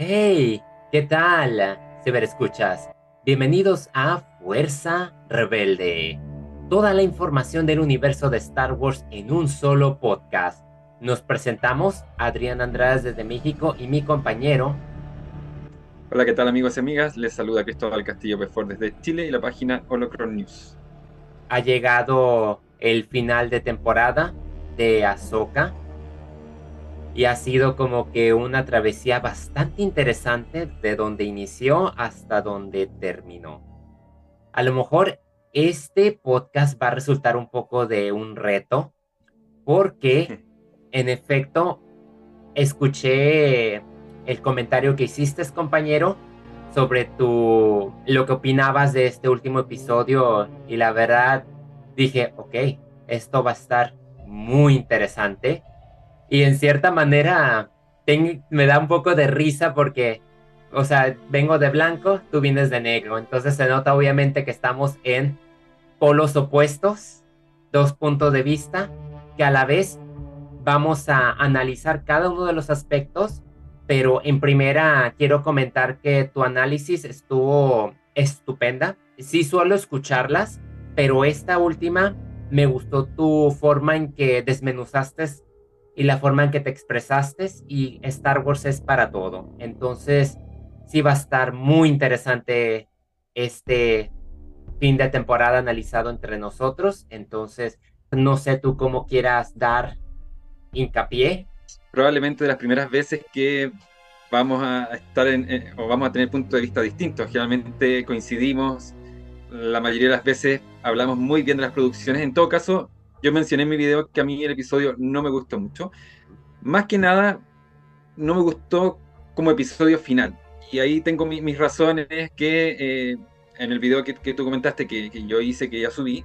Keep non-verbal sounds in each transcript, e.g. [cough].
Hey, ¿qué tal, ciberescuchas? Bienvenidos a Fuerza Rebelde. Toda la información del universo de Star Wars en un solo podcast. Nos presentamos Adrián Andrade desde México y mi compañero. Hola, ¿qué tal amigos y amigas? Les saluda Cristóbal Castillo Pefor desde Chile y la página Holocron News. Ha llegado el final de temporada de Ahsoka y ha sido como que una travesía bastante interesante de donde inició hasta donde terminó. A lo mejor este podcast va a resultar un poco de un reto porque en efecto escuché el comentario que hiciste compañero sobre tu lo que opinabas de este último episodio y la verdad dije, ok, esto va a estar muy interesante y en cierta manera me da un poco de risa porque, o sea, vengo de blanco, tú vienes de negro. Entonces se nota obviamente que estamos en polos opuestos, dos puntos de vista, que a la vez vamos a analizar cada uno de los aspectos, pero en primera quiero comentar que tu análisis estuvo estupenda. Sí suelo escucharlas, pero esta última me gustó tu forma en que desmenuzaste y la forma en que te expresaste y Star Wars es para todo. Entonces, sí va a estar muy interesante este fin de temporada analizado entre nosotros. Entonces, no sé tú cómo quieras dar hincapié. Probablemente de las primeras veces que vamos a estar en, o vamos a tener puntos de vista distintos. Generalmente coincidimos, la mayoría de las veces hablamos muy bien de las producciones. En todo caso, yo mencioné en mi video que a mí el episodio no me gustó mucho. Más que nada, no me gustó como episodio final. Y ahí tengo mis razones que eh, en el video que, tú comentaste, que, yo hice, que ya subí,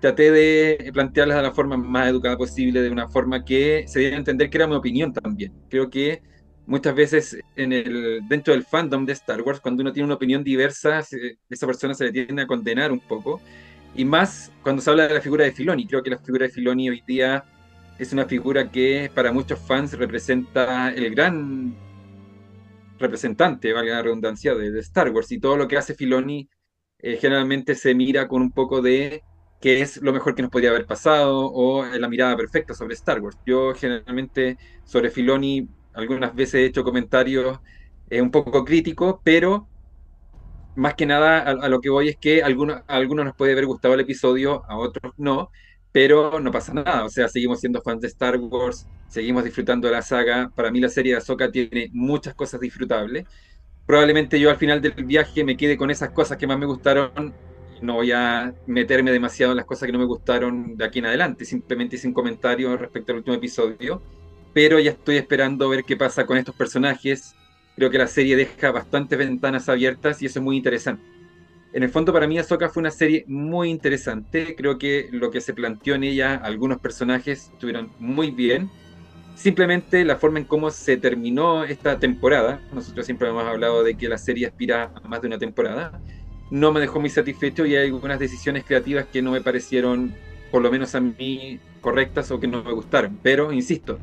traté de plantearlas de la forma más educada posible, de una forma que se diera a entender que era mi opinión también. Creo que muchas veces en el, dentro del fandom de Star Wars, cuando uno tiene una opinión diversa, esa persona se le tiende a condenar un poco. Y más cuando se habla de la figura de Filoni. Creo que la figura de Filoni hoy día es una figura que para muchos fans representa el gran representante, valga la redundancia, de, Star Wars. Y todo lo que hace Filoni eh, generalmente se mira con un poco de qué es lo mejor que nos podría haber pasado o la mirada perfecta sobre Star Wars. Yo generalmente sobre Filoni algunas veces he hecho comentarios eh, un poco críticos, pero más que nada a, lo que voy es que a algunos, algunos nos puede haber gustado el episodio, a otros no, pero no pasa nada, o sea, seguimos siendo fans de Star Wars, seguimos disfrutando de la saga, para mí la serie de Ahsoka tiene muchas cosas disfrutables, probablemente yo al final del viaje me quede con esas cosas que más me gustaron, no voy a meterme demasiado en las cosas que no me gustaron de aquí en adelante, simplemente hice un comentario respecto al último episodio, pero ya estoy esperando ver qué pasa con estos personajes, Creo que la serie deja bastantes ventanas abiertas y eso es muy interesante. En el fondo, para mí, Ahsoka fue una serie muy interesante. Creo que lo que se planteó en ella, algunos personajes estuvieron muy bien. Simplemente la forma en cómo se terminó esta temporada, nosotros siempre hemos hablado de que la serie aspira a más de una temporada, no me dejó muy satisfecho y hay algunas decisiones creativas que no me parecieron, por lo menos a mí, correctas o que no me gustaron. Pero, insisto,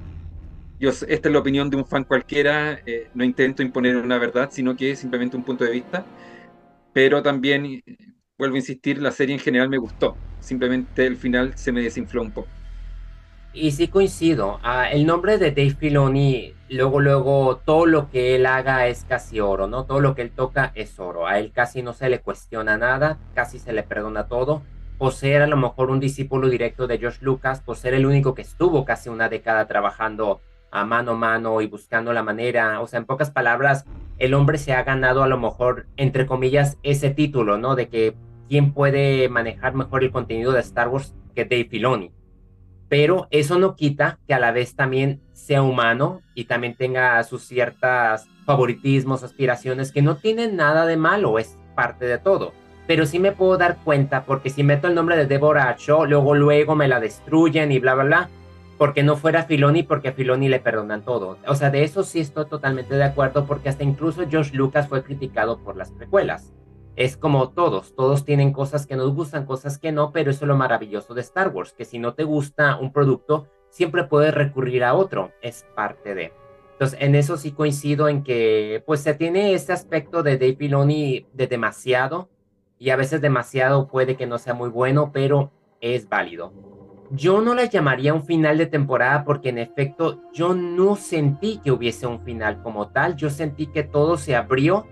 yo, esta es la opinión de un fan cualquiera, eh, no intento imponer una verdad, sino que es simplemente un punto de vista, pero también, eh, vuelvo a insistir, la serie en general me gustó, simplemente el final se me desinfló un poco. Y sí coincido, ah, el nombre de Dave Filoni, luego, luego, todo lo que él haga es casi oro, ¿no? Todo lo que él toca es oro, a él casi no se le cuestiona nada, casi se le perdona todo, por ser a lo mejor un discípulo directo de George Lucas, por ser el único que estuvo casi una década trabajando a mano a mano y buscando la manera. O sea, en pocas palabras, el hombre se ha ganado a lo mejor, entre comillas, ese título, ¿no? De que quién puede manejar mejor el contenido de Star Wars que Dave Filoni. Pero eso no quita que a la vez también sea humano y también tenga sus ciertas favoritismos, aspiraciones que no tienen nada de malo, es parte de todo. Pero sí me puedo dar cuenta, porque si meto el nombre de Deborah Shaw, luego luego me la destruyen y bla, bla, bla porque no fuera Filoni, porque a Filoni le perdonan todo. O sea, de eso sí estoy totalmente de acuerdo, porque hasta incluso George Lucas fue criticado por las precuelas. Es como todos, todos tienen cosas que nos gustan, cosas que no, pero eso es lo maravilloso de Star Wars, que si no te gusta un producto, siempre puedes recurrir a otro, es parte de. Entonces, en eso sí coincido en que, pues, se tiene este aspecto de Dave Filoni de demasiado, y a veces demasiado puede que no sea muy bueno, pero es válido. Yo no la llamaría un final de temporada porque en efecto yo no sentí que hubiese un final como tal, yo sentí que todo se abrió,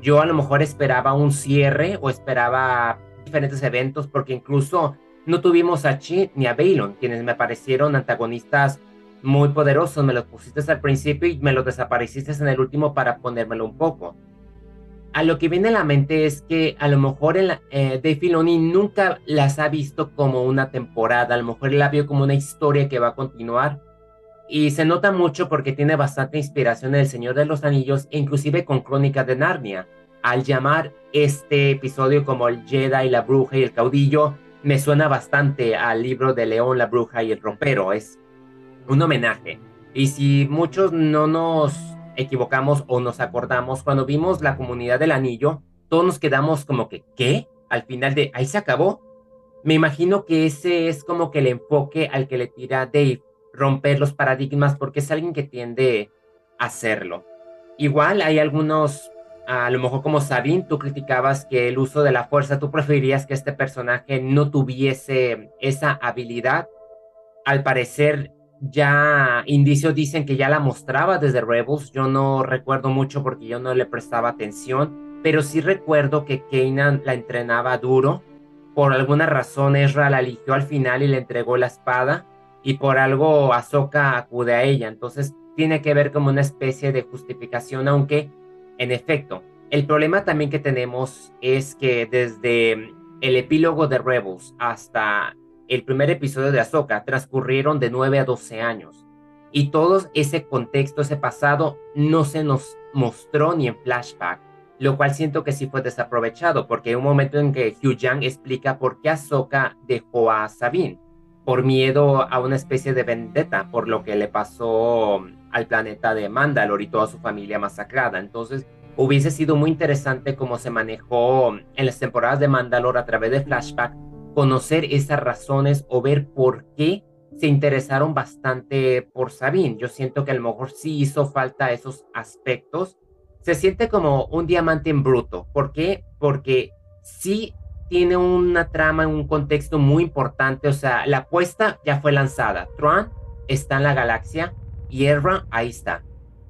yo a lo mejor esperaba un cierre o esperaba diferentes eventos porque incluso no tuvimos a Chi ni a Balon, quienes me parecieron antagonistas muy poderosos. Me los pusiste al principio y me los desapareciste en el último para ponérmelo un poco. A lo que viene a la mente es que a lo mejor el, eh, Dave Filoni nunca las ha visto como una temporada, a lo mejor la vio como una historia que va a continuar. Y se nota mucho porque tiene bastante inspiración en El Señor de los Anillos e inclusive con Crónicas de Narnia. Al llamar este episodio como el Jedi, la bruja y el caudillo, me suena bastante al libro de León, la bruja y el rompero. Es un homenaje. Y si muchos no nos equivocamos o nos acordamos, cuando vimos la comunidad del anillo, todos nos quedamos como que, ¿qué? Al final de, ahí se acabó. Me imagino que ese es como que el enfoque al que le tira Dave, romper los paradigmas, porque es alguien que tiende a hacerlo. Igual hay algunos, a lo mejor como Sabine, tú criticabas que el uso de la fuerza, tú preferirías que este personaje no tuviese esa habilidad. Al parecer, ya indicios dicen que ya la mostraba desde Rebels. Yo no recuerdo mucho porque yo no le prestaba atención, pero sí recuerdo que Kanan la entrenaba duro. Por alguna razón Ezra la eligió al final y le entregó la espada y por algo Ahsoka acude a ella. Entonces tiene que ver como una especie de justificación, aunque en efecto, el problema también que tenemos es que desde el epílogo de Rebels hasta el primer episodio de Ahsoka transcurrieron de 9 a 12 años. Y todo ese contexto, ese pasado, no se nos mostró ni en flashback, lo cual siento que sí fue desaprovechado, porque hay un momento en que Hugh Yang explica por qué Ahsoka dejó a Sabine, por miedo a una especie de vendetta por lo que le pasó al planeta de Mandalore y toda su familia masacrada. Entonces, hubiese sido muy interesante cómo se manejó en las temporadas de Mandalore a través de flashback conocer esas razones o ver por qué se interesaron bastante por Sabine. Yo siento que a lo mejor sí hizo falta esos aspectos. Se siente como un diamante en bruto. ¿Por qué? Porque sí tiene una trama, un contexto muy importante. O sea, la apuesta ya fue lanzada. Tron está en la galaxia y Erra ahí está.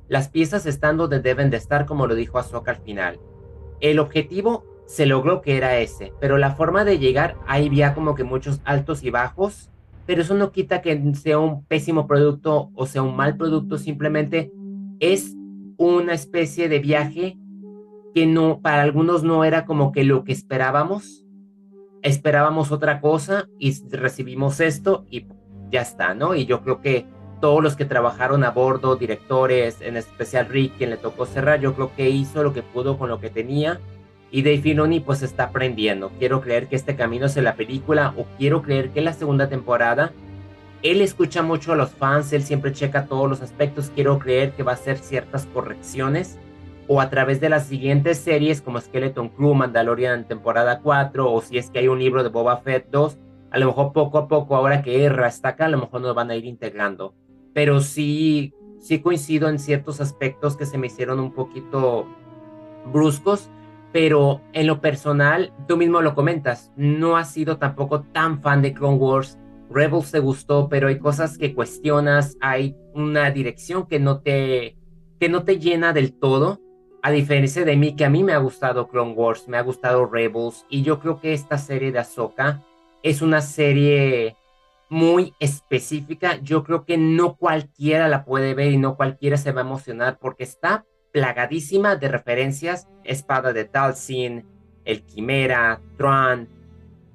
Las piezas están donde deben de estar, como lo dijo Ahsoka al final. El objetivo se logró que era ese, pero la forma de llegar, ahí había como que muchos altos y bajos, pero eso no quita que sea un pésimo producto o sea un mal producto, simplemente es una especie de viaje que no, para algunos no era como que lo que esperábamos, esperábamos otra cosa y recibimos esto y ya está, ¿no? Y yo creo que todos los que trabajaron a bordo, directores, en especial Rick, quien le tocó cerrar, yo creo que hizo lo que pudo con lo que tenía y Dave Filoni pues está aprendiendo. Quiero creer que este camino es la película o quiero creer que la segunda temporada él escucha mucho a los fans, él siempre checa todos los aspectos. Quiero creer que va a hacer ciertas correcciones o a través de las siguientes series como Skeleton Crew, Mandalorian temporada 4 o si es que hay un libro de Boba Fett 2, a lo mejor poco a poco ahora que Erra está acá, a lo mejor nos van a ir integrando. Pero sí, sí coincido en ciertos aspectos que se me hicieron un poquito bruscos pero en lo personal, tú mismo lo comentas, no has sido tampoco tan fan de Clone Wars. Rebels te gustó, pero hay cosas que cuestionas, hay una dirección que no te, que no te llena del todo. A diferencia de mí, que a mí me ha gustado Clone Wars, me ha gustado Rebels, y yo creo que esta serie de Ahsoka es una serie muy específica. Yo creo que no cualquiera la puede ver y no cualquiera se va a emocionar porque está plagadísima de referencias, espada de Talsin, el Quimera, Tron,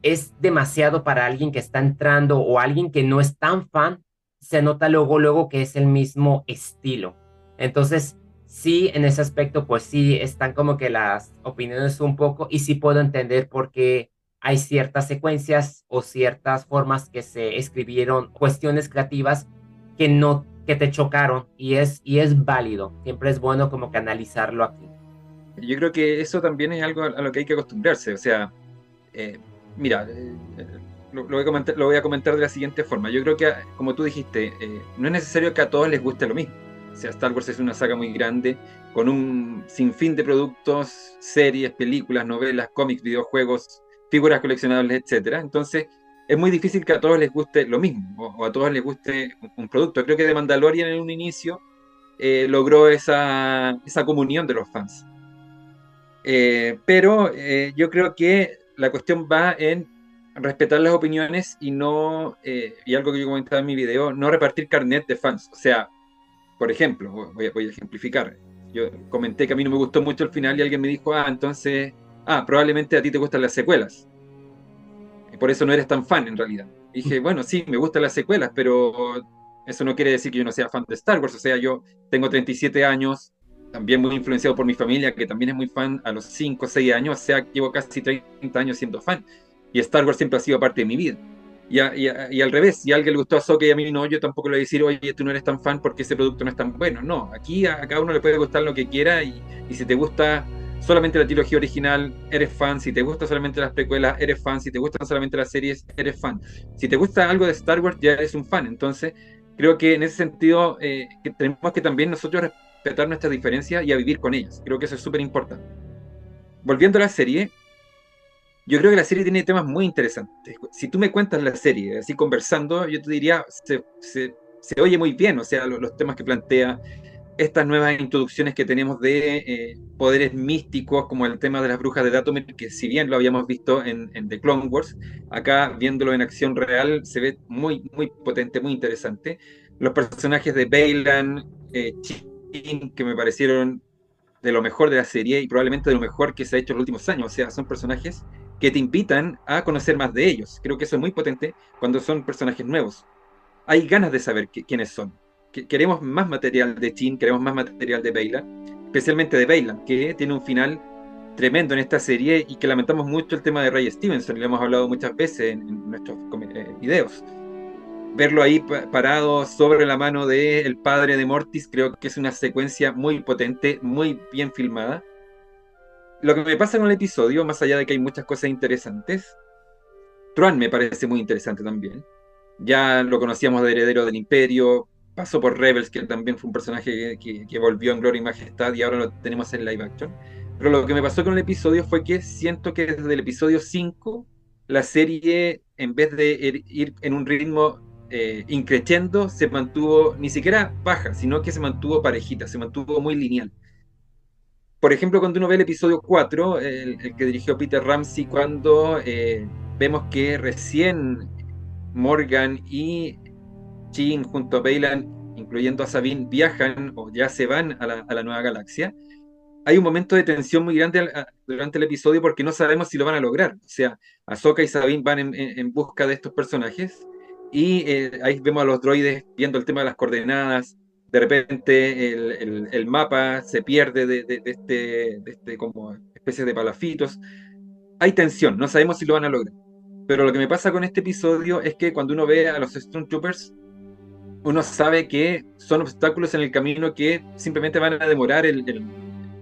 es demasiado para alguien que está entrando o alguien que no es tan fan, se nota luego, luego que es el mismo estilo. Entonces, sí, en ese aspecto, pues sí, están como que las opiniones un poco y sí puedo entender por qué hay ciertas secuencias o ciertas formas que se escribieron, cuestiones creativas que no que te chocaron y es, y es válido. Siempre es bueno como que analizarlo aquí. Yo creo que eso también es algo a lo que hay que acostumbrarse. O sea, eh, mira, eh, lo, voy a comentar, lo, voy a comentar, de la siguiente forma. Yo creo que, como tú dijiste, eh, no es necesario que a todos les guste lo mismo. O sea, Star Wars es una saga muy grande, con un sinfín de productos, series, películas, novelas, cómics, videojuegos, figuras coleccionables, etcétera. Entonces, es muy difícil que a todos les guste lo mismo, o a todos les guste un producto. Creo que The Mandalorian en un inicio eh, logró esa, esa, comunión de los fans. Eh, pero eh, yo creo que la cuestión va en respetar las opiniones y no, y algo que yo comentaba en mi video, no repartir carnet de fans. O sea, por ejemplo, voy a, voy a ejemplificar. Yo comenté que a mí no me gustó mucho el final y alguien me dijo, ah, entonces, ah, probablemente a ti te gustan las secuelas. Y por eso no eres tan fan en realidad. [laughs] dije, bueno, sí, me gustan las secuelas, pero eso no quiere decir que yo no sea fan de Star Wars. O sea, yo tengo 37 años, también muy influenciado por mi familia, que también es muy fan a los 5 o 6 años. O sea, llevo casi 30 años siendo fan. Y Star Wars siempre ha sido parte de mi vida. Y, y, al revés, si a alguien le gustó a Soka y a mí no, yo tampoco le voy a decir, oye, tú no eres tan fan porque ese producto no es tan bueno. No, aquí a, cada uno le puede gustar lo que quiera y, y si te gusta solamente la trilogía original, eres fan. Si te gustan solamente las precuelas, eres fan. Si te gustan solamente las series, eres fan. Si te gusta algo de Star Wars, ya eres un fan. Entonces, creo que en ese sentido eh, que tenemos que también nosotros respetar nuestras diferencias y a vivir con ellas. Creo que eso es súper importante. Volviendo a la serie, yo creo que la serie tiene temas muy interesantes. Si tú me cuentas la serie, así conversando, yo te diría, se, se, se oye muy bien, o sea, los, los temas que plantea, estas nuevas introducciones que tenemos de eh, poderes místicos, como el tema de las brujas de Datomir, que si bien lo habíamos visto en, The Clone Wars, acá viéndolo en acción real se ve muy, muy potente, muy interesante. Los personajes de Bailan, eh, que me parecieron de lo mejor de la serie y probablemente de lo mejor que se ha hecho en los últimos años. O sea, son personajes que te invitan a conocer más de ellos. Creo que eso es muy potente cuando son personajes nuevos. Hay ganas de saber quiénes son queremos más material de Chin, queremos más material de Beyla, especialmente de Beyla, que tiene un final tremendo en esta serie y que lamentamos mucho el tema de Ray Stevenson, lo hemos hablado muchas veces en, nuestros eh, videos. Verlo ahí parado sobre la mano del el padre de Mortis, creo que es una secuencia muy potente, muy bien filmada. Lo que me pasa con el episodio, más allá de que hay muchas cosas interesantes, Truan me parece muy interesante también. Ya lo conocíamos de Heredero del Imperio, pasó por Rebels, que también fue un personaje que, volvió en gloria y majestad y ahora lo tenemos en live action. Pero lo que me pasó con el episodio fue que siento que desde el episodio 5 la serie, en vez de ir en un ritmo eh, se mantuvo ni siquiera baja, sino que se mantuvo parejita, se mantuvo muy lineal. Por ejemplo, cuando uno ve el episodio 4, el, que dirigió Peter Ramsey, cuando eh, vemos que recién Morgan y Chin junto a Bailan, incluyendo a Sabine, viajan o ya se van a la, nueva galaxia, hay un momento de tensión muy grande durante el episodio porque no sabemos si lo van a lograr. O sea, Ahsoka y Sabine van en, busca de estos personajes y eh, ahí vemos a los droides viendo el tema de las coordenadas. De repente el, mapa se pierde de, este, de este como especie de palafitos. Hay tensión, no sabemos si lo van a lograr. Pero lo que me pasa con este episodio es que cuando uno ve a los Stormtroopers uno sabe que son obstáculos en el camino que simplemente van a demorar el,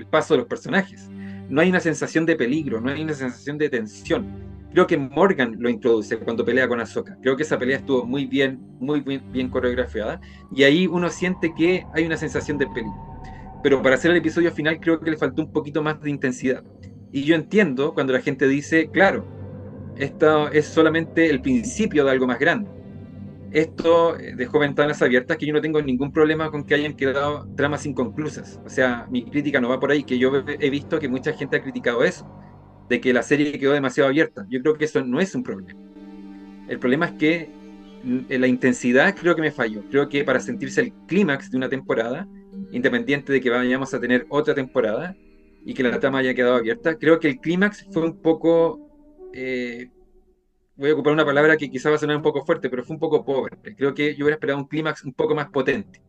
paso de los personajes. No hay una sensación de peligro, no hay una sensación de tensión. Creo que Morgan lo introduce cuando pelea con Ahsoka. Creo que esa pelea estuvo muy bien, muy bien, bien coreografiada. Y ahí uno siente que hay una sensación de peligro. Pero para hacer el episodio final creo que le faltó un poquito más de intensidad. Y yo entiendo cuando la gente dice, claro, esto es solamente el principio de algo más grande esto eh, dejó ventanas abiertas que yo no tengo ningún problema con que hayan quedado tramas inconclusas. O sea, mi crítica no va por ahí, que yo he visto que mucha gente ha criticado eso, de que la serie quedó demasiado abierta. Yo creo que eso no es un problema. El problema es que mm, la intensidad creo que me falló. Creo que para sentirse el clímax de una temporada, independiente de que vayamos a tener otra temporada y que la trama haya quedado abierta, creo que el clímax fue un poco eh, voy a ocupar una palabra que quizá va a sonar un poco fuerte, pero fue un poco pobre. Creo que yo hubiera esperado un clímax un poco más potente.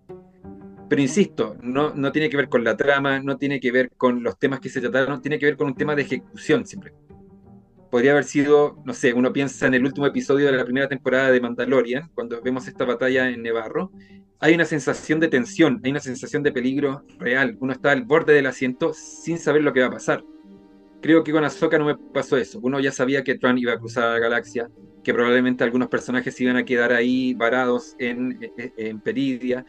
Pero insisto, no, no tiene que ver con la trama, no tiene que ver con los temas que se trataron, tiene que ver con un tema de ejecución siempre. Podría haber sido, no sé, uno piensa en el último episodio de la primera temporada de Mandalorian, cuando vemos esta batalla en Nevarro, hay una sensación de tensión, hay una sensación de peligro real. Uno está al borde del asiento sin saber lo que va a pasar Creo que con Ahsoka no me pasó eso. Uno ya sabía que Tran iba a cruzar la galaxia, que probablemente algunos personajes iban a quedar ahí varados en, Peridia.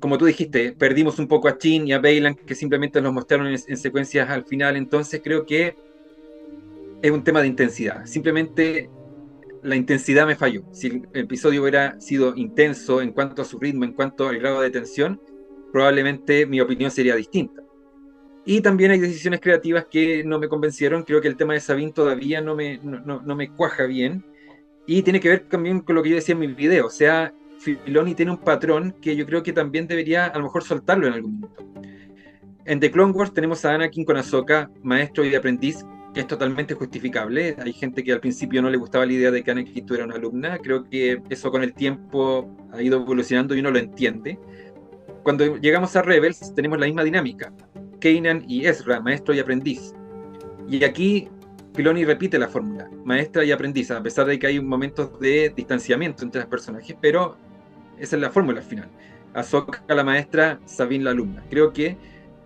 como tú dijiste, perdimos un poco a Chin y a Bailan, que simplemente nos mostraron en, secuencias al final, entonces creo que es un tema de intensidad. Simplemente la intensidad me falló. Si el episodio hubiera sido intenso en cuanto a su ritmo, en cuanto al grado de tensión, probablemente mi opinión sería distinta. Y también hay decisiones creativas que no me convencieron. Creo que el tema de Sabine todavía no me, no, no me cuaja bien. Y tiene que ver también con lo que yo decía en mi video. O sea, Filoni tiene un patrón que yo creo que también debería a lo mejor soltarlo en algún momento. En The Clone Wars tenemos a Anakin con Ahsoka, maestro y aprendiz, que es totalmente justificable. Hay gente que al principio no le gustaba la idea de que Anakin tuviera una alumna. Creo que eso con el tiempo ha ido evolucionando y uno lo entiende. Cuando llegamos a Rebels tenemos la misma dinámica. Kanan y Ezra, maestro y aprendiz. Y aquí Filoni repite la fórmula, maestra y aprendiz, a pesar de que hay momentos de distanciamiento entre los personajes, pero esa es la fórmula al final. Ahsoka la maestra, Sabine la alumna. Creo que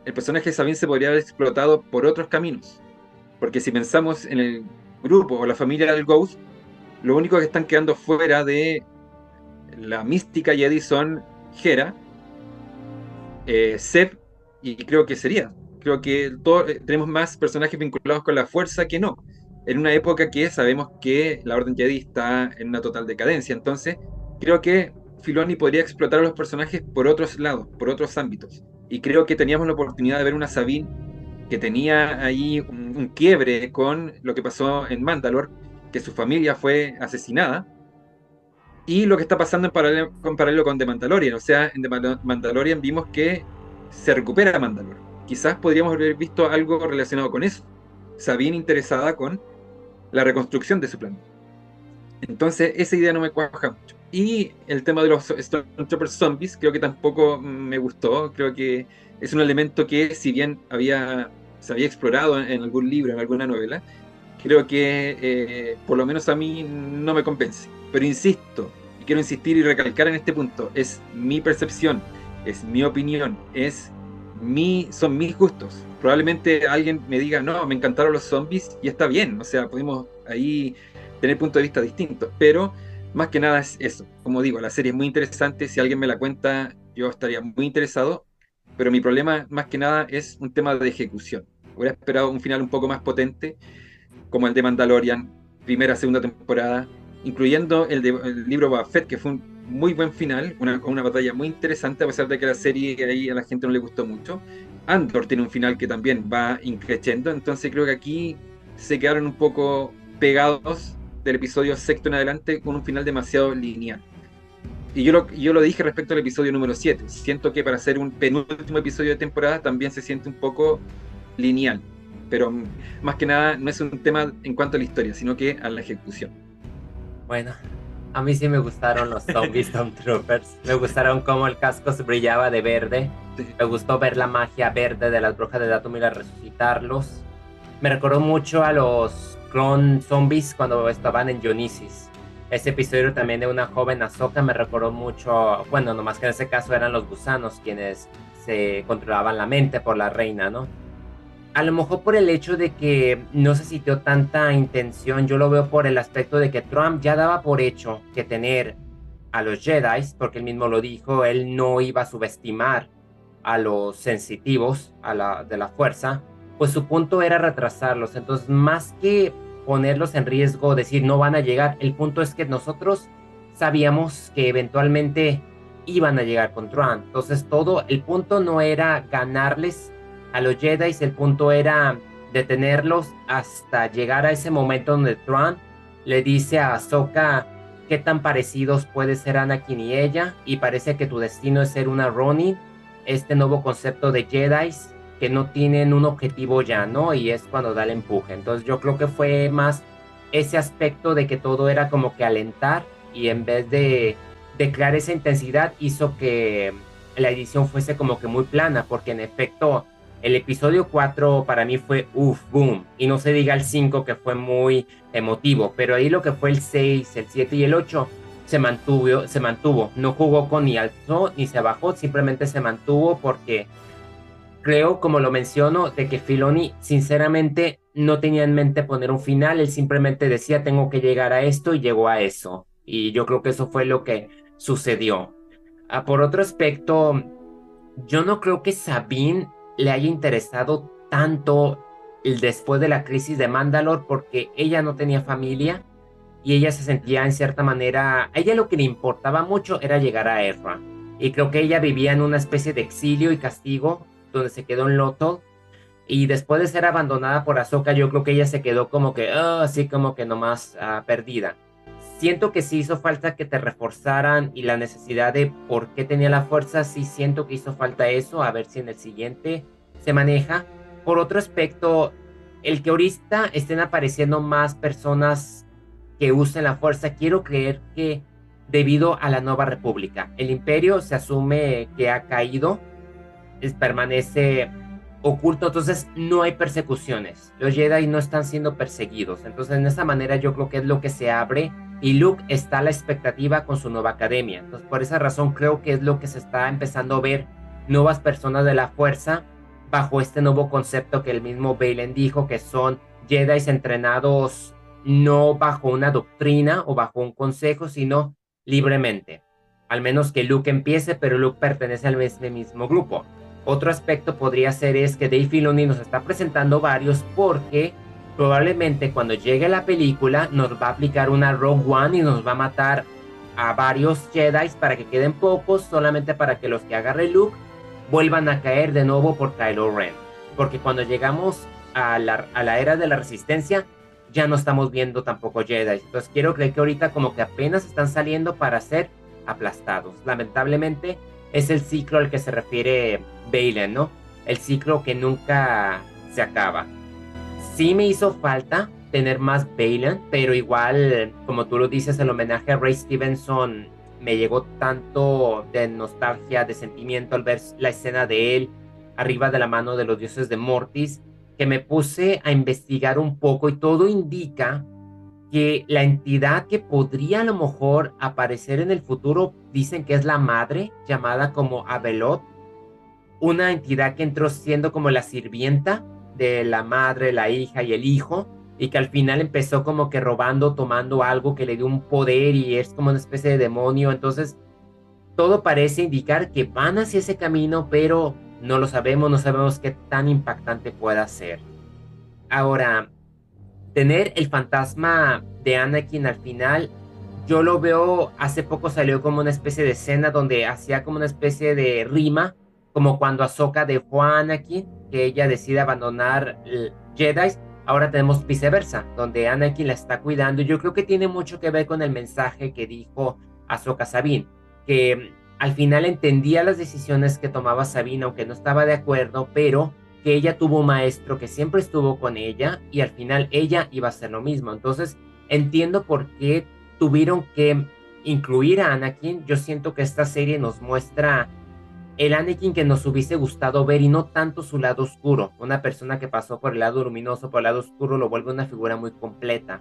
el personaje de Sabine se podría haber explotado por otros caminos. Porque si pensamos en el grupo o la familia del Ghost, lo único que están quedando fuera de la mística Jedi son Hera, eh, Seb y creo que sería. Creo que eh, tenemos más personajes vinculados con la fuerza que no. En una época que sabemos que la Orden Jedi está en una total decadencia. Entonces, creo que Filoni podría explotar a los personajes por otros lados, por otros ámbitos. Y creo que teníamos la oportunidad de ver una Sabine que tenía ahí un, quiebre con lo que pasó en Mandalore, que su familia fue asesinada, y lo que está pasando en paralelo, con, paralelo con The Mandalorian. O sea, en The Mandalorian vimos que se recupera Mandalore. Quizás podríamos haber visto algo relacionado con eso. Sabine interesada con la reconstrucción de su plan. Entonces, esa idea no me cuaja mucho. Y el tema de los Stormtroopers zombies, creo que tampoco me gustó. Creo que es un elemento que, si bien había, se había explorado en, algún libro, en alguna novela, creo que eh, por lo menos a mí no me convence. Pero insisto, quiero insistir y recalcar en este punto, es mi percepción, es mi opinión, es mi, son mis gustos. Probablemente alguien me diga, no, me encantaron los zombies y está bien, o sea, podemos ahí tener puntos de vista distintos, pero más que nada es eso. Como digo, la serie es muy interesante. Si alguien me la cuenta, yo estaría muy interesado. Pero mi problema, más que nada, es un tema de ejecución. Hubiera esperado un final un poco más potente, como el de Mandalorian, primera, segunda temporada, incluyendo el, de, el libro Buffett, que fue un muy buen final, una, una batalla muy interesante, a pesar de que la serie ahí a la gente no le gustó mucho. Andor tiene un final que también va increciendo, entonces creo que aquí se quedaron un poco pegados del episodio sexto en adelante con un final demasiado lineal. Y yo lo, yo lo dije respecto al episodio número 7. Siento que para ser un penúltimo episodio de temporada también se siente un poco lineal. Pero más que nada no es un tema en cuanto a la historia, sino que a la ejecución. Bueno, a mí sí me gustaron los Zombies [laughs] Troopers. Me gustaron cómo el casco se brillaba de verde. Me gustó ver la magia verde de las brujas de Datum y resucitarlos. Me recordó mucho a los Clone Zombies cuando estaban en Dionysis. Ese episodio también de una joven Ahsoka me recordó mucho, bueno, nomás que en ese caso eran los gusanos quienes se controlaban la mente por la reina, ¿no? A lo mejor por el hecho de que no se sintió tanta intención, yo lo veo por el aspecto de que Trump ya daba por hecho que tener a los Jedi, porque él mismo lo dijo, él no iba a subestimar a los sensitivos a la, de la fuerza, pues su punto era retrasarlos. Entonces, más que ponerlos en riesgo, decir no van a llegar, el punto es que nosotros sabíamos que eventualmente iban a llegar con Tron. Entonces, todo, el punto no era ganarles a los Jedi, el punto era detenerlos hasta llegar a ese momento donde Tron le dice a Ahsoka qué tan parecidos puede ser Anakin y ella, y parece que tu destino es ser una Ronin, este nuevo concepto de Jedi que no tienen un objetivo ya, ¿no? Y es cuando da el empuje. Entonces yo creo que fue más ese aspecto de que todo era como que alentar y en vez de, declarar esa intensidad hizo que la edición fuese como que muy plana, porque en efecto el episodio 4 para mí fue uff, boom, y no se diga el 5 que fue muy emotivo, pero ahí lo que fue el 6, el 7 y el 8 se mantuvo, se mantuvo, no jugó con ni alto ni se bajó, simplemente se mantuvo porque creo, como lo menciono, de que Filoni sinceramente no tenía en mente poner un final, él simplemente decía tengo que llegar a esto y llegó a eso. Y yo creo que eso fue lo que sucedió. Ah, por otro aspecto, yo no creo que Sabine le haya interesado tanto el después de la crisis de Mandalore porque ella no tenía familia y ella se sentía en cierta manera, a ella lo que le importaba mucho era llegar a Erra. Y creo que ella vivía en una especie de exilio y castigo donde se quedó en Loto. Y después de ser abandonada por Ahsoka, yo creo que ella se quedó como que, ah, así como que nomás uh, perdida. Siento que sí hizo falta que te reforzaran y la necesidad de por qué tenía la fuerza, sí siento que hizo falta eso, a ver si en el siguiente se maneja. Por otro aspecto, el que ahorita estén apareciendo más personas que usen la fuerza, quiero creer que debido a la nueva república, el imperio se asume que ha caído, es, permanece oculto, entonces no hay persecuciones. Los Jedi no están siendo perseguidos, entonces en esa manera yo creo que es lo que se abre y Luke está a la expectativa con su nueva academia. Entonces por esa razón creo que es lo que se está empezando a ver nuevas personas de la fuerza bajo este nuevo concepto que el mismo Balen dijo que son Jedi entrenados no bajo una doctrina o bajo un consejo, sino libremente. Al menos que Luke empiece, pero Luke pertenece al mismo grupo. Otro aspecto podría ser es que Dave Filoni nos está presentando varios porque probablemente cuando llegue la película nos va a aplicar una Rogue One y nos va a matar a varios Jedi para que queden pocos, solamente para que los que agarre Luke vuelvan a caer de nuevo por Kylo Ren. Porque cuando llegamos a la, a la era de la resistencia, ya no estamos viendo tampoco Jedi. Entonces quiero creer que ahorita como que apenas están saliendo para ser aplastados. Lamentablemente es el ciclo al que se refiere Balen, ¿no? El ciclo que nunca se acaba. Sí me hizo falta tener más Balen, pero igual, como tú lo dices, el homenaje a Ray Stevenson me llegó tanto de nostalgia, de sentimiento al ver la escena de él arriba de la mano de los dioses de Mortis, que me puse a investigar un poco y todo indica que la entidad que podría a lo mejor aparecer en el futuro dicen que es la madre llamada como Abelot, una entidad que entró siendo como la sirvienta de la madre, la hija y el hijo, y que al final empezó como que robando, tomando algo que le dio un poder y es como una especie de demonio. Entonces, todo parece indicar que van hacia ese camino, pero no lo sabemos, no sabemos qué tan impactante pueda ser. Ahora, tener el fantasma de Anakin al final, yo lo veo, hace poco salió como una especie de escena donde hacía como una especie de rima, como cuando Ahsoka dejó a Anakin, que ella decide abandonar Jedi, ahora tenemos viceversa, donde Anakin la está cuidando. Yo creo que tiene mucho que ver con el mensaje que dijo Ahsoka Sabine, que al final entendía las decisiones que tomaba Sabine, aunque no estaba de acuerdo, pero que ella tuvo un maestro que siempre estuvo con ella y al final ella iba a hacer lo mismo. Entonces entiendo por qué tuvieron que incluir a Anakin. Yo siento que esta serie nos muestra el Anakin que nos hubiese gustado ver y no tanto su lado oscuro. Una persona que pasó por el lado luminoso, por el lado oscuro, lo vuelve una figura muy completa.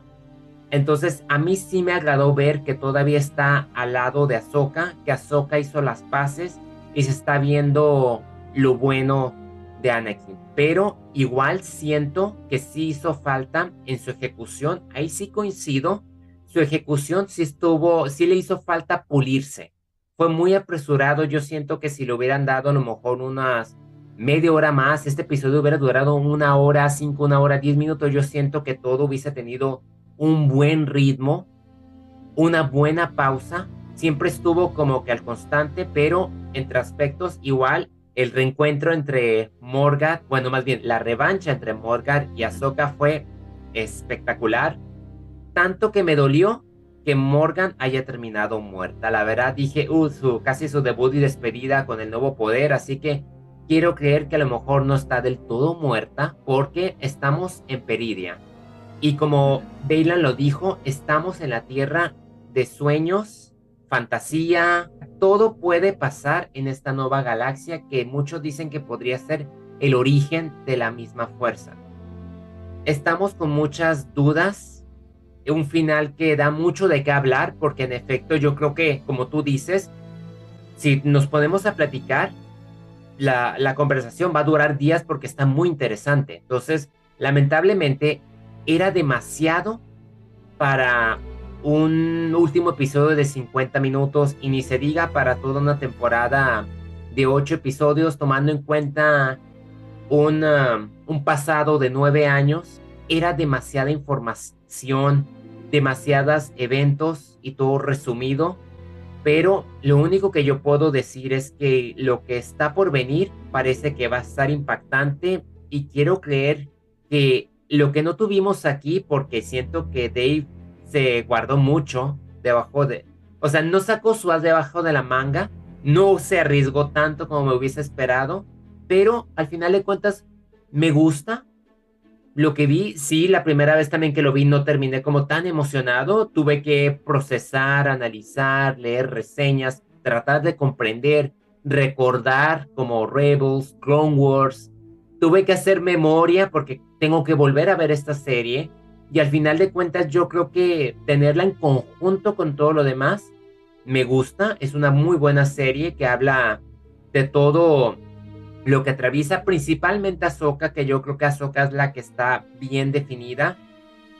Entonces, a mí sí me agradó ver que todavía está al lado de Ahsoka, que Ahsoka hizo las paces y se está viendo lo bueno de Anakin. Pero igual siento que sí hizo falta en su ejecución. Ahí sí coincido. Su ejecución sí estuvo, sí le hizo falta pulirse fue muy apresurado. Yo siento que si le hubieran dado a lo mejor unas media hora más, este episodio hubiera durado una hora, cinco, una hora, diez minutos. Yo siento que todo hubiese tenido un buen ritmo, una buena pausa. Siempre estuvo como que al constante, pero entre aspectos igual el reencuentro entre Morgan, bueno, más bien la revancha entre Morgan y Ahsoka fue espectacular. Tanto que me dolió que Morgan haya terminado muerta. La verdad dije, uh, casi su debut y despedida con el nuevo poder, así que quiero creer que a lo mejor no está del todo muerta porque estamos en Peridia. Y como Bailan lo dijo, estamos en la tierra de sueños, fantasía, todo puede pasar en esta nueva galaxia que muchos dicen que podría ser el origen de la misma fuerza. Estamos con muchas dudas un final que da mucho de qué hablar, porque en efecto yo creo que, como tú dices, si nos ponemos a platicar, la, conversación va a durar días porque está muy interesante. Entonces, lamentablemente, era demasiado para un último episodio de 50 minutos y ni se diga para toda una temporada de 8 episodios tomando en cuenta un, un pasado de 9 años, era demasiada información, demasiados eventos y todo resumido. Pero lo único que yo puedo decir es que lo que está por venir parece que va a estar impactante y quiero creer que lo que no tuvimos aquí, porque siento que Dave se guardó mucho debajo de, o sea, no sacó su as debajo de la manga, no se arriesgó tanto como me hubiese esperado, pero al final de cuentas me gusta lo que vi. Sí, la primera vez también que lo vi no terminé como tan emocionado, tuve que procesar, analizar, leer reseñas, tratar de comprender, recordar como Rebels, Clone Wars. Tuve que hacer memoria porque tengo que volver a ver esta serie y al final de cuentas yo creo que tenerla en conjunto con todo lo demás me gusta. Es una muy buena serie que habla de todo lo que atraviesa principalmente Ahsoka, que yo creo que Ahsoka es la que está bien definida.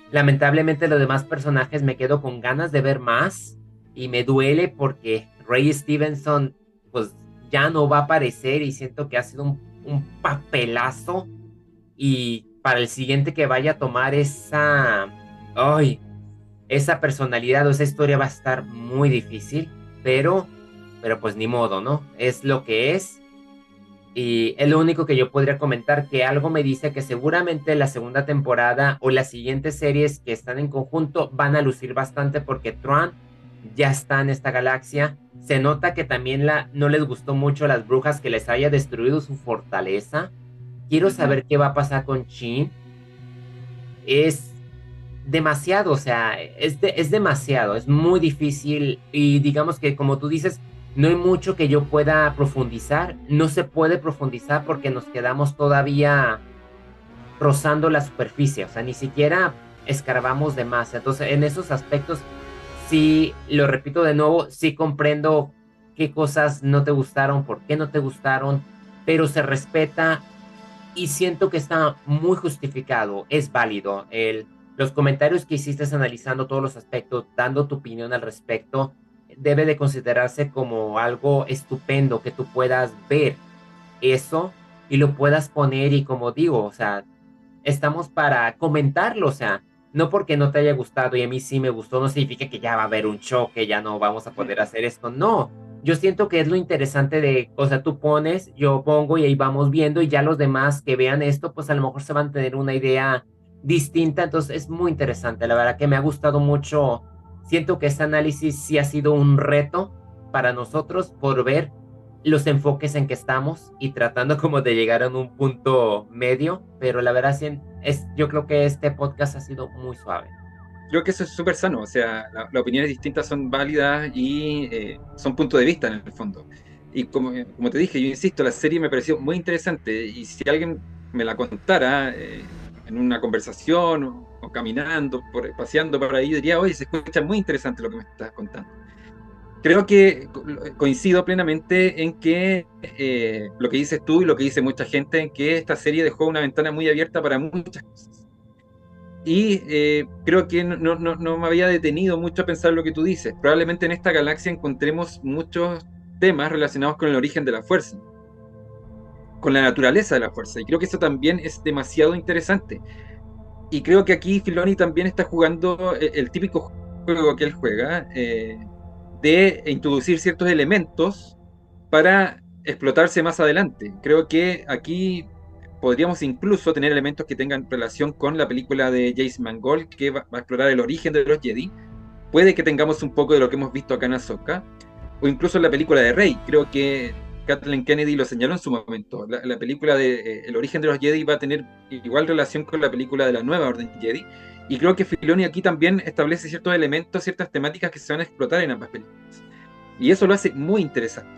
Lamentablemente los demás personajes me quedo con ganas de ver más y me duele porque Ray Stevenson pues ya no va a aparecer y siento que ha sido un, un papelazo y para el siguiente que vaya a tomar esa, ay, esa personalidad o esa historia va a estar muy difícil, pero, pero pues ni modo, ¿no? Es lo que es. Y es lo único que yo podría comentar, que algo me dice que seguramente la segunda temporada o las siguientes series que están en conjunto van a lucir bastante porque Tron ya está en esta galaxia. Se nota que también la, no les gustó mucho las brujas que les haya destruido su fortaleza. Quiero saber qué va a pasar con Chin. Es demasiado, o sea, es, es demasiado, es muy difícil y digamos que como tú dices, no hay mucho que yo pueda profundizar, no se puede profundizar porque nos quedamos todavía rozando la superficie, o sea, ni siquiera escarbamos de más. Entonces, en esos aspectos, sí, lo repito de nuevo, sí comprendo qué cosas no te gustaron, por qué no te gustaron, pero se respeta y siento que está muy justificado, es válido. El, los comentarios que hiciste analizando todos los aspectos, dando tu opinión al respecto, debe de considerarse como algo estupendo que tú puedas ver eso y lo puedas poner y como digo, o sea, estamos para comentarlo, o sea, no porque no te haya gustado y a mí sí me gustó, no significa que ya va a haber un choque, ya no vamos a poder hacer esto, no, yo siento que es lo interesante de, o sea, tú pones, yo pongo y ahí vamos viendo y ya los demás que vean esto, pues a lo mejor se van a tener una idea distinta, entonces es muy interesante, la verdad que me ha gustado mucho, siento que este análisis sí ha sido un reto para nosotros por ver los enfoques en que estamos y tratando [laughs] como de llegar a un punto medio, pero la verdad es, yo creo que este podcast ha sido muy suave creo que eso es súper sano, o sea, las opiniones distintas son válidas y eh, son puntos de vista en el fondo. Y como, como te dije, yo insisto, la serie me pareció muy interesante y si alguien me la contara eh, en una conversación o, caminando, por, paseando por ahí, diría, oye, se escucha muy interesante lo que me estás contando. Creo que coincido plenamente en que eh, lo que dices tú y lo que dice mucha gente, en que esta serie dejó una ventana muy abierta para muchas cosas y eh, creo que no, no, no, me había detenido mucho a pensar lo que tú dices. Probablemente en esta galaxia encontremos muchos temas relacionados con el origen de la fuerza, con la naturaleza de la fuerza. Y creo que eso también es demasiado interesante. Y creo que aquí Filoni también está jugando el, el típico juego que él juega, eh, de introducir ciertos elementos para explotarse más adelante. Creo que aquí podríamos incluso tener elementos que tengan relación con la película de James Mangold, que va, a explorar el origen de los Jedi. Puede que tengamos un poco de lo que hemos visto acá en Ahsoka, o incluso en la película de Rey. Creo que Kathleen Kennedy lo señaló en su momento. La, película de eh, El origen de los Jedi va a tener igual relación con la película de la nueva Orden Jedi. Y creo que Filoni aquí también establece ciertos elementos, ciertas temáticas que se van a explotar en ambas películas. Y eso lo hace muy interesante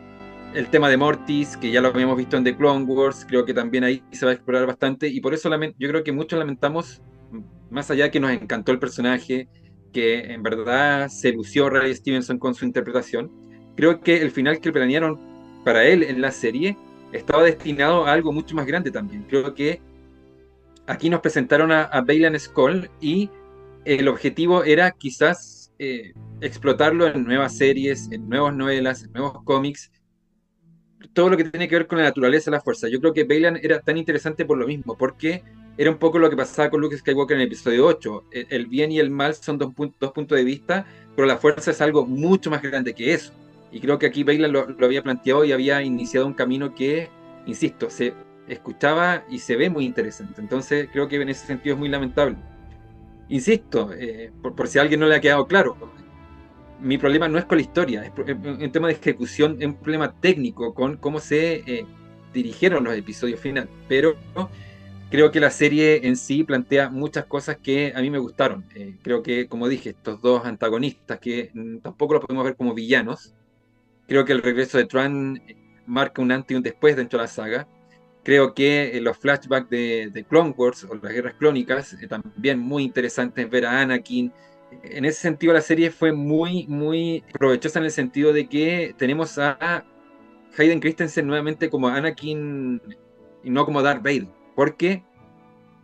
el tema de Mortis, que ya lo habíamos visto en The Clone Wars, creo que también ahí se va a explorar bastante, y por eso yo creo que muchos lamentamos, más allá que nos encantó el personaje, que en verdad se lució Ray Stevenson con su interpretación, creo que el final que planearon para él en la serie estaba destinado a algo mucho más grande también. Creo que aquí nos presentaron a, a Bailan Skull y el objetivo era quizás eh, explotarlo en nuevas series, en nuevas novelas, en nuevos cómics, todo lo que tiene que ver con la naturaleza de la fuerza. Yo creo que Bailan era tan interesante por lo mismo, porque era un poco lo que pasaba con Luke Skywalker en el episodio 8. El, bien y el mal son dos, dos, puntos de vista, pero la fuerza es algo mucho más grande que eso. Y creo que aquí Bailan lo, había planteado y había iniciado un camino que, insisto, se escuchaba y se ve muy interesante. Entonces creo que en ese sentido es muy lamentable. Insisto, eh, por, si a alguien no le ha quedado claro, mi problema no es con la historia, es un tema de ejecución, es un problema técnico con cómo se eh, dirigieron los episodios finales. Pero creo que la serie en sí plantea muchas cosas que a mí me gustaron. Eh, creo que, como dije, estos dos antagonistas que mm, tampoco los podemos ver como villanos, creo que el regreso de Tran marca un antes y un después dentro de la saga Creo que eh, los flashbacks de, Clone Wars o las guerras clónicas, eh, también muy interesantes ver a Anakin. En ese sentido, la serie fue muy, muy provechosa en el sentido de que tenemos a Hayden Christensen nuevamente como Anakin y no como Darth Vader. Porque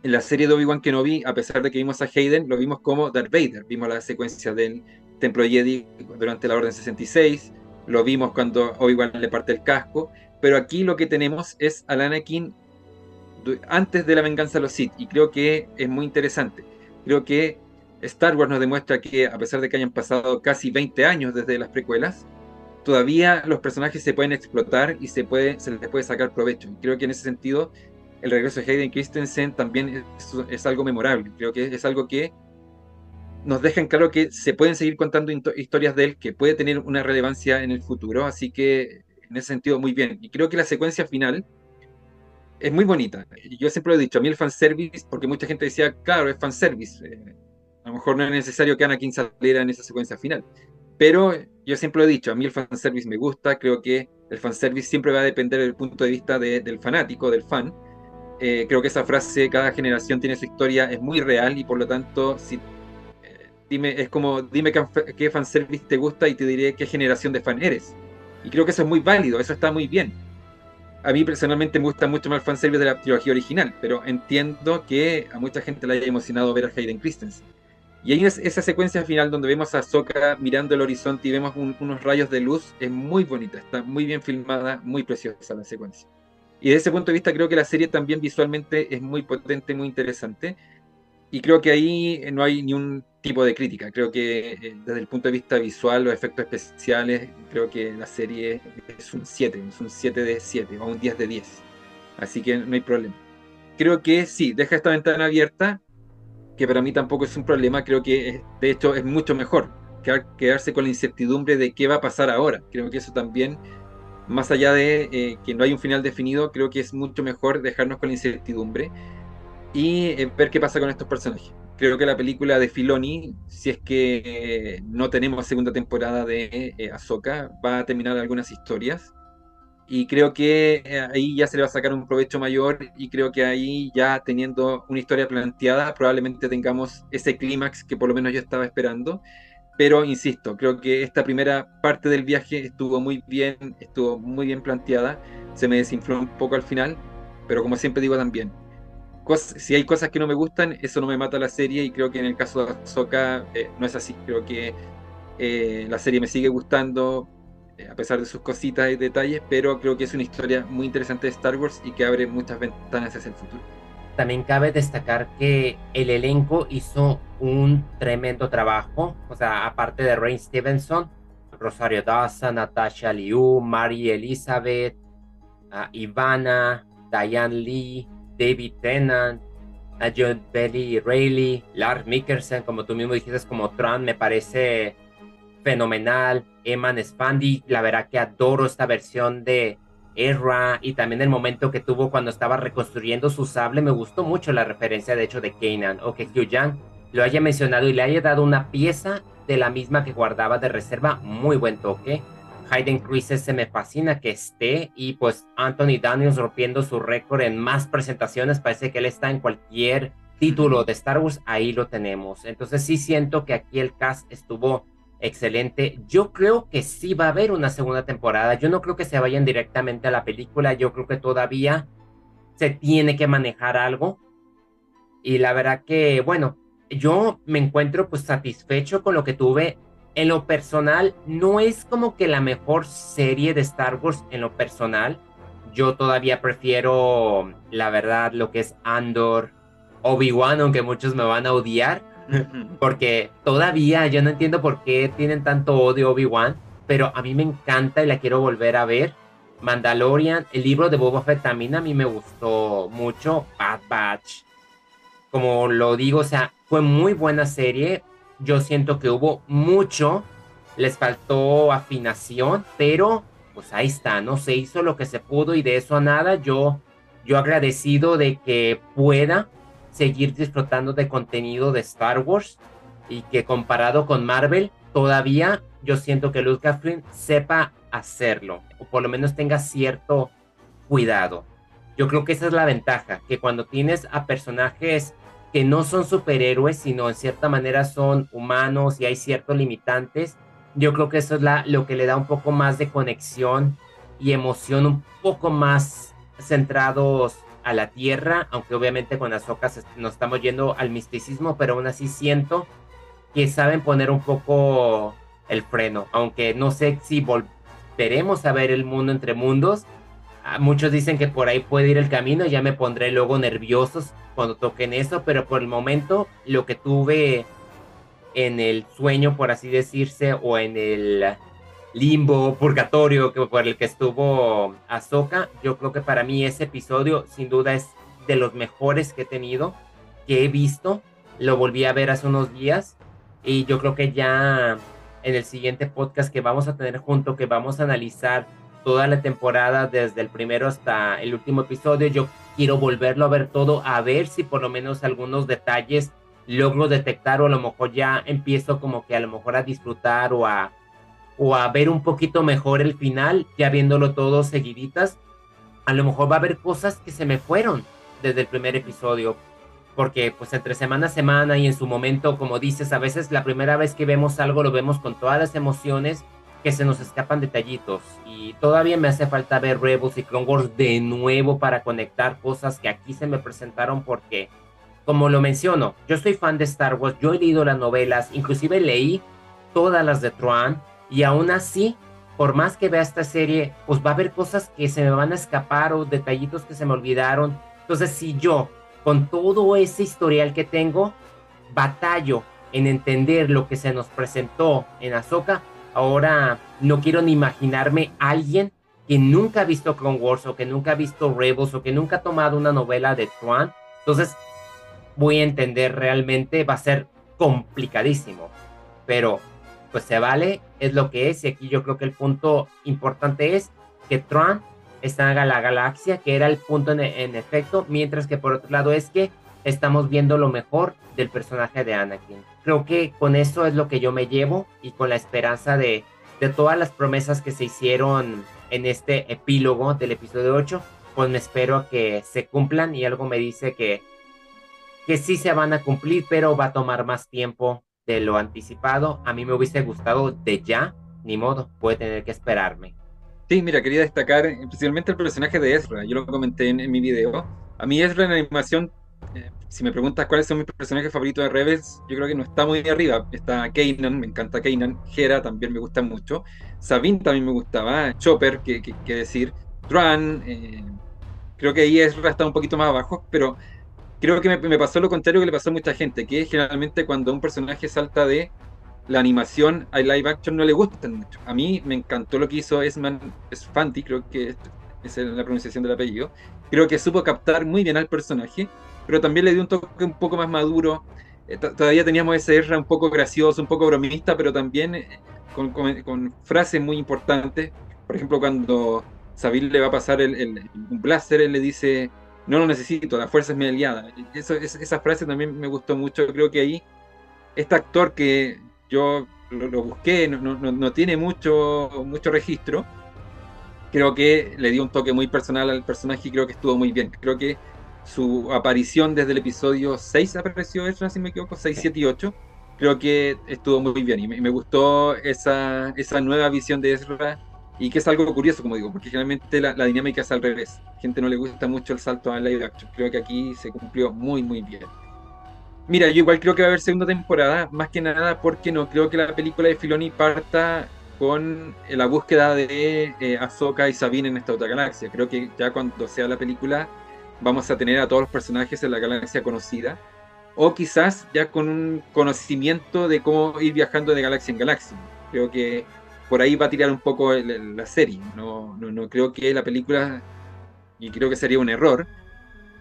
en la serie de Obi-Wan Kenobi, a pesar de que vimos a Hayden, lo vimos como Darth Vader. Vimos la secuencia del Templo Jedi durante la Orden 66, lo vimos cuando Obi-Wan le parte el casco, pero aquí lo que tenemos es al Anakin antes de la venganza de los Sith, y creo que es muy interesante. Creo que Star Wars nos demuestra que, a pesar de que hayan pasado casi 20 años desde las precuelas, todavía los personajes se pueden explotar y se, puede, se les puede sacar provecho. Creo que en ese sentido, el regreso de Hayden Christensen también es, algo memorable. Creo que es algo que nos deja claro que se pueden seguir contando historias de él, que puede tener una relevancia en el futuro. Así que en ese sentido muy bien. Y creo que la secuencia final es muy bonita. Yo siempre lo he dicho, a mí el fanservice, porque mucha gente decía, claro, es fanservice. Eh, a lo mejor no es necesario que Anakin saliera en esa secuencia final. Pero yo siempre lo he dicho, a mí el fanservice me gusta, creo que el fanservice siempre va a depender del punto de vista del fanático, del fan. Eh, creo que esa frase, cada generación tiene su historia, es muy real y por lo tanto, si, eh, dime, es como, dime qué, qué fanservice te gusta y te diré qué generación de fan eres. Y creo que eso es muy válido, eso está muy bien. A mí personalmente me gusta mucho más el fanservice de la trilogía original, pero entiendo que a mucha gente le haya emocionado ver a Hayden Christensen. Y ahí esa secuencia final donde vemos a Sokka mirando el horizonte y vemos unos rayos de luz, es muy bonita, está muy bien filmada, muy preciosa la secuencia. Y desde ese punto de vista creo que la serie también visualmente es muy potente, muy interesante. Y creo que ahí no hay ni un tipo de crítica. Creo que eh, desde el punto de vista visual, los efectos especiales, creo que la serie es un 7, es un 7 de 7 o un 10 de 10. Así que no hay problema. Creo que sí, deja esta ventana abierta, que para mí tampoco es un problema. Creo que de hecho es mucho mejor quedarse con la incertidumbre de qué va a pasar ahora. Creo que eso también, más allá de eh, que no hay un final definido, creo que es mucho mejor dejarnos con la incertidumbre y eh, ver qué pasa con estos personajes creo que la película de Filoni, si es que no tenemos segunda temporada de eh, Ahsoka, va a terminar algunas historias. Y creo que eh, ahí ya se le va a sacar un provecho mayor y creo que ahí ya teniendo una historia planteada, probablemente tengamos ese clímax que por lo menos yo estaba esperando. Pero insisto, creo que esta primera parte del viaje estuvo muy bien, estuvo muy bien planteada. Se me desinfló un poco al final, pero como siempre digo también, si hay cosas que no me gustan, eso no me mata la serie y creo que en el caso de Ahsoka eh, no es así. Creo que eh, la serie me sigue gustando a pesar de sus cositas y detalles, pero creo que es una historia muy interesante de Star Wars y que abre muchas ventanas hacia el futuro. También cabe destacar que el elenco hizo un tremendo trabajo, o sea, aparte de Rain Stevenson, Rosario Dawson, Natasha Liu, Mary Elizabeth, uh, Ivana, Diane Lee, David Tennant, a John Belly Rayleigh, Lars Mikkelsen, como tú mismo dijiste, como Tran, me parece fenomenal. Eman Spandi, la verdad que adoro esta versión de Erra y también el momento que tuvo cuando estaba reconstruyendo su sable, me gustó mucho la referencia de hecho de Kanan o que Yang lo haya mencionado y le haya dado una pieza de la misma que guardaba de reserva, muy buen toque. Hayden Christensen me fascina que esté. Y pues Anthony Daniels rompiendo su récord en más presentaciones, parece que él está en cualquier título de Star Wars, ahí lo tenemos. Entonces sí siento que aquí el cast estuvo excelente. Yo creo que sí va a haber una segunda temporada. Yo no creo que se vayan directamente a la película. Yo creo que todavía se tiene que manejar algo. Y la verdad que, bueno, yo me encuentro pues satisfecho con lo que tuve en lo personal, no es como que la mejor serie de Star Wars en lo personal. Yo todavía prefiero, la verdad, lo que es Andor, Obi-Wan, aunque muchos me van a odiar. [laughs] Porque todavía yo no entiendo por qué tienen tanto odio Obi-Wan, pero a mí me encanta y la quiero volver a ver. Mandalorian, el libro de Boba Fett también a mí me gustó mucho. Bad Batch, como lo digo, o sea, fue muy buena serie. Yo siento que hubo mucho, les faltó afinación, pero pues ahí está, no se hizo lo que se pudo y de eso a nada. Yo, yo agradecido de que pueda seguir disfrutando de contenido de Star Wars y que comparado con Marvel, todavía yo siento que Lucasfilm sepa hacerlo, o por lo menos tenga cierto cuidado. Yo creo que esa es la ventaja, que cuando tienes a personajes que no son superhéroes, sino en cierta manera son humanos y hay ciertos limitantes, yo creo que eso es la, lo que le da un poco más de conexión y emoción, un poco más centrados a la tierra, aunque obviamente con Ahsoka nos estamos yendo al misticismo, pero aún así siento que saben poner un poco el freno, aunque no sé si volveremos a ver el mundo entre mundos. Ah, muchos dicen que por ahí puede ir el camino, ya me pondré luego nerviosos cuando toquen eso, pero por el momento lo que tuve en el sueño, por así decirse, o en el limbo, purgatorio que por el que estuvo Ahsoka, yo creo que para mí ese episodio sin duda es de los mejores que he tenido, que he visto. Lo volví a ver hace unos días y yo creo que ya en el siguiente podcast que vamos a tener junto, que vamos a analizar toda la temporada desde el primero hasta el último episodio. Yo quiero volverlo a ver todo, a ver si por lo menos algunos detalles logro detectar o a lo mejor ya empiezo como que a lo mejor a disfrutar o a, o a ver un poquito mejor el final, ya viéndolo todo seguiditas. A lo mejor va a haber cosas que se me fueron desde el primer episodio porque pues entre semana a semana y en su momento, como dices, a veces la primera vez que vemos algo lo vemos con todas las emociones que se nos escapan detallitos y todavía me hace falta ver Rebels y Clone Wars de nuevo para conectar cosas que aquí se me presentaron porque como lo menciono, yo soy fan de Star Wars, yo he leído las novelas, inclusive leí todas las de Tron y aún así, por más que vea esta serie, pues va a haber cosas que se me van a escapar o detallitos que se me olvidaron. Entonces, si yo con todo ese historial que tengo, batallo en entender lo que se nos presentó en Ahsoka. Ahora no quiero ni imaginarme a alguien que nunca ha visto Clone Wars o que nunca ha visto Rebels o que nunca ha tomado una novela de Tuan. Entonces voy a entender realmente, va a ser complicadísimo. Pero pues se vale, es lo que es. Y aquí yo creo que el punto importante es que Tron está en la galaxia, que era el punto en, efecto, mientras que por otro lado es que estamos viendo lo mejor del personaje de Anakin. Creo que con eso es lo que yo me llevo y con la esperanza de, de todas las promesas que se hicieron en este epílogo del episodio 8, pues me espero que se cumplan y algo me dice que, que sí se van a cumplir, pero va a tomar más tiempo de lo anticipado. A mí me hubiese gustado de ya, ni modo, puede tener que esperarme. Sí, mira, quería destacar especialmente el personaje de Ezra. Yo lo comenté en, mi video. A mí Ezra en animación, eh, si me preguntas cuáles son mis personajes favoritos de Rebels, yo creo que no está muy arriba. Está Kanan, me encanta Kanan. Hera también me gusta mucho. Sabine también me gustaba. Chopper, que, decir. Tran, eh, creo que ahí Ezra está un poquito más abajo, pero creo que me, me, pasó lo contrario que le pasó a mucha gente, que generalmente cuando un personaje salta de la animación a live action no le gusta mucho. A mí me encantó lo que hizo Esman Sfanti, creo que es la pronunciación del apellido. Creo que supo captar muy bien al personaje, pero también le dio un toque un poco más maduro. Eh, todavía teníamos ese R un poco gracioso, un poco bromista, pero también eh, con, frases muy importantes. Por ejemplo, cuando Sabine le va a pasar el, un blaster, él le dice, no lo necesito, la fuerza es mi aliada. Eso, esa frase también me gustó mucho. Creo que ahí, este actor que yo lo, busqué, no, tiene mucho, mucho registro. Creo que le dio un toque muy personal al personaje y creo que estuvo muy bien. Creo que su aparición desde el episodio 6 apareció Ezra, si me equivoco, 6, 7 y 8. Creo que estuvo muy bien y me, gustó esa, esa nueva visión de Ezra y que es algo curioso, como digo, porque generalmente la, la, dinámica es al revés. A gente no le gusta mucho el salto a live action. Creo que aquí se cumplió muy, muy bien. Mira, yo igual creo que va a haber segunda temporada, más que nada porque no creo que la película de Filoni parta con la búsqueda de eh, Ahsoka y Sabine en esta otra galaxia. Creo que ya cuando sea la película vamos a tener a todos los personajes en la galaxia conocida, o quizás ya con un conocimiento de cómo ir viajando de galaxia en galaxia. Creo que por ahí va a tirar un poco la serie. No, no, no creo que la película, y creo que sería un error,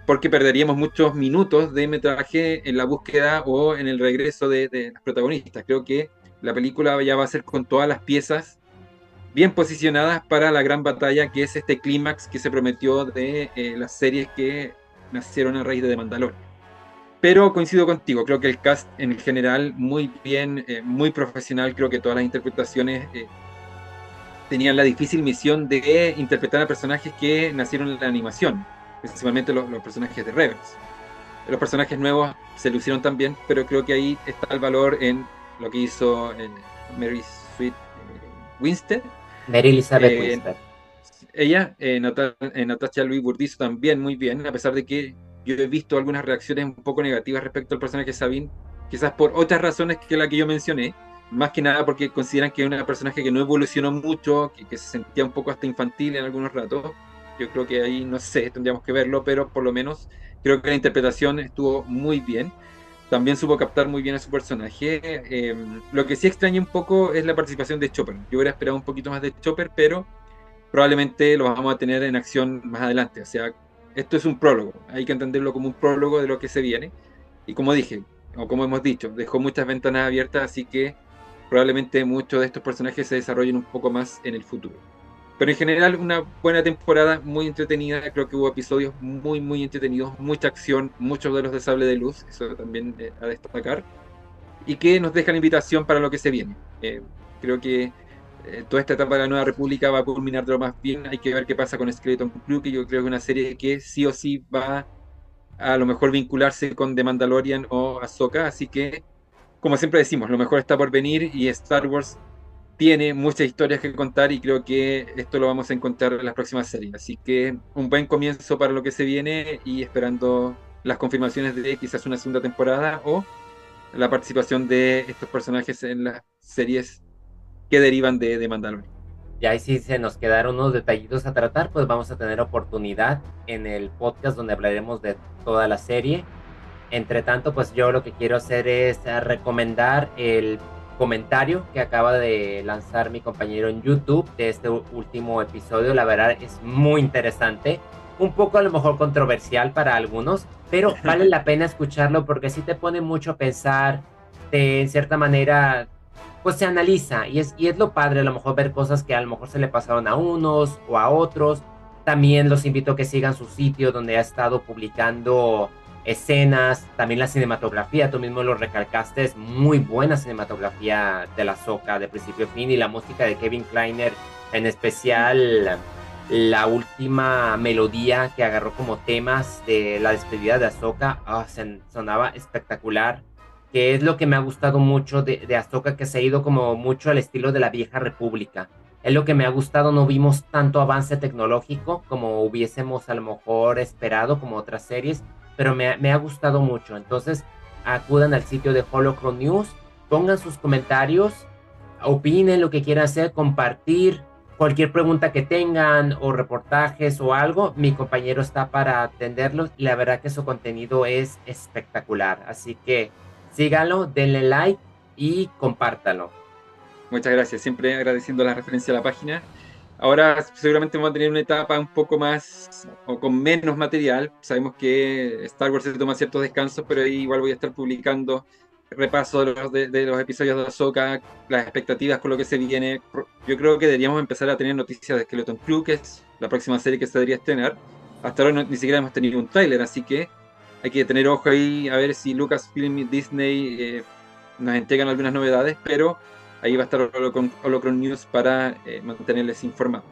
porque perderíamos muchos minutos de metraje en la búsqueda o en el regreso de, las protagonistas. Creo que la película ya va a ser con todas las piezas bien posicionadas para la gran batalla que es este clímax que se prometió de eh, las series que nacieron a raíz de The Mandalorian. Pero coincido contigo, creo que el cast en general muy bien, eh, muy profesional, creo que todas las interpretaciones eh, tenían la difícil misión de interpretar a personajes que nacieron en la animación, principalmente los, los personajes de Rebels. Los personajes nuevos se lucieron también, pero creo que ahí está el valor en lo que hizo Mary Sweet Winstead, Mary Elizabeth eh, Ella, eh, eh, Natasha Louis Burdizo también muy bien, a pesar de que yo he visto algunas reacciones un poco negativas respecto al personaje de Sabine, quizás por otras razones que la que yo mencioné, más que nada porque consideran que es una personaje que no evolucionó mucho, que, que se sentía un poco hasta infantil en algunos ratos. Yo creo que ahí, no sé, tendríamos que verlo, pero por lo menos creo que la interpretación estuvo muy bien también supo captar muy bien a su personaje. Em, lo que sí extraña un poco es la participación de Chopper. Yo hubiera esperado un poquito más de Chopper, pero probablemente lo vamos a tener en acción más adelante. O sea, esto es un prólogo. Hay que entenderlo como un prólogo de lo que se viene. Y como dije, o como hemos dicho, dejó muchas ventanas abiertas, así que probablemente muchos de estos personajes se desarrollen un poco más en el futuro. Pero en general una buena temporada, muy entretenida, creo que hubo episodios muy, muy entretenidos, mucha acción, muchos de los de sable de luz, eso también eh, a destacar, y que nos deja la invitación para lo que se viene. Eh, creo que eh, toda esta etapa de la Nueva República va a culminar de lo más bien, hay que ver qué pasa con Skeleton Crew, que yo creo que es una serie que sí o sí va a, a lo mejor vincularse con The Mandalorian o Ahsoka, así que, como siempre decimos, lo mejor está por venir y Star Wars tiene muchas historias que contar y creo que esto lo vamos a encontrar en las próximas series. Así que un buen comienzo para lo que se viene y esperando las confirmaciones de quizás una segunda temporada o la participación de estos personajes en las series que derivan de, de Mandalorian. Y ahí sí se nos quedaron unos detallitos a tratar, pues vamos a tener oportunidad en el podcast donde hablaremos de toda la serie. Entre tanto, pues yo lo que quiero hacer es recomendar el comentario que acaba de lanzar mi compañero en YouTube de este último episodio. La verdad es muy interesante. Un poco a lo mejor controversial para algunos, pero vale [laughs] la pena escucharlo porque sí te pone mucho a pensar, de, en cierta manera, pues se analiza y es, y es lo padre a lo mejor ver cosas que a lo mejor se le pasaron a unos o a otros. También los invito a que sigan su sitio donde ha estado publicando escenas, también la cinematografía, tú mismo lo recalcaste, es muy buena cinematografía de la Soca de principio a fin y la música de Kevin Kleiner, en especial la última melodía que agarró como temas de la despedida de Ahsoka, ah, sonaba espectacular, que es lo que me ha gustado mucho de, de Ahsoka, que se ha ido como mucho al estilo de la vieja república. Es lo que me ha gustado, no vimos tanto avance tecnológico como hubiésemos a lo mejor esperado como otras series, pero me, ha gustado mucho. Entonces, acudan al sitio de Holocron News, pongan sus comentarios, opinen lo que quieran hacer, compartir cualquier pregunta que tengan o reportajes o algo, mi compañero está para atenderlos y la verdad que su contenido es espectacular. Así que síganlo, denle like y compártalo. Muchas gracias, siempre agradeciendo la referencia a la página. Ahora seguramente vamos a tener una etapa un poco más o con menos material. Sabemos que Star Wars se toma ciertos descansos, pero ahí igual voy a estar publicando repaso de los, de, los episodios de Ahsoka, las expectativas con lo que se viene. Yo creo que deberíamos empezar a tener noticias de Skeleton Crew, que es la próxima serie que se debería estrenar. Hasta ahora ni siquiera hemos tenido un trailer, así que hay que tener ojo ahí a ver si Lucasfilm y Disney eh, nos entregan algunas novedades, pero Ahí va a estar Holocron, News para eh, mantenerles informados.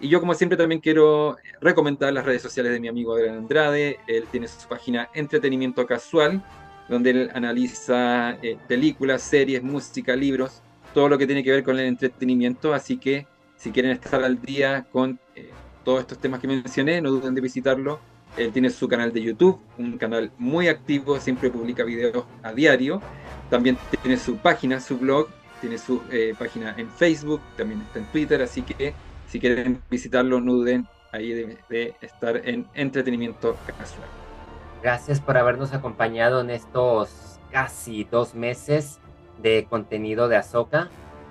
Y yo, como siempre, también quiero recomendar las redes sociales de mi amigo Adrián Andrade. Él tiene su página Entretenimiento Casual, donde él analiza eh, películas, series, música, libros, todo lo que tiene que ver con el entretenimiento. Así que si quieren estar al día con eh, todos estos temas que mencioné, no duden de visitarlo Él tiene su canal de YouTube, un canal muy activo, siempre publica videos a diario. También tiene su página, su blog, tiene su eh, página en Facebook, también está en Twitter, así que si quieren visitarlo, no duden ahí de, estar en entretenimiento casual. Gracias por habernos acompañado en estos casi dos meses de contenido de Azoka.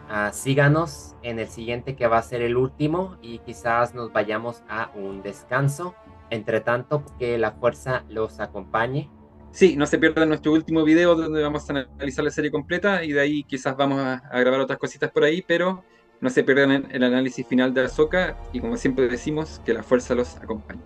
Ah, síganos en el siguiente que va a ser el último y quizás nos vayamos a un descanso. Entre tanto, que la fuerza los acompañe. Sí, no se pierdan nuestro último video donde vamos a analizar la serie completa y de ahí quizás vamos a, grabar otras cositas por ahí, pero no se pierdan el análisis final de Ahsoka y como siempre decimos, que la fuerza los acompañe.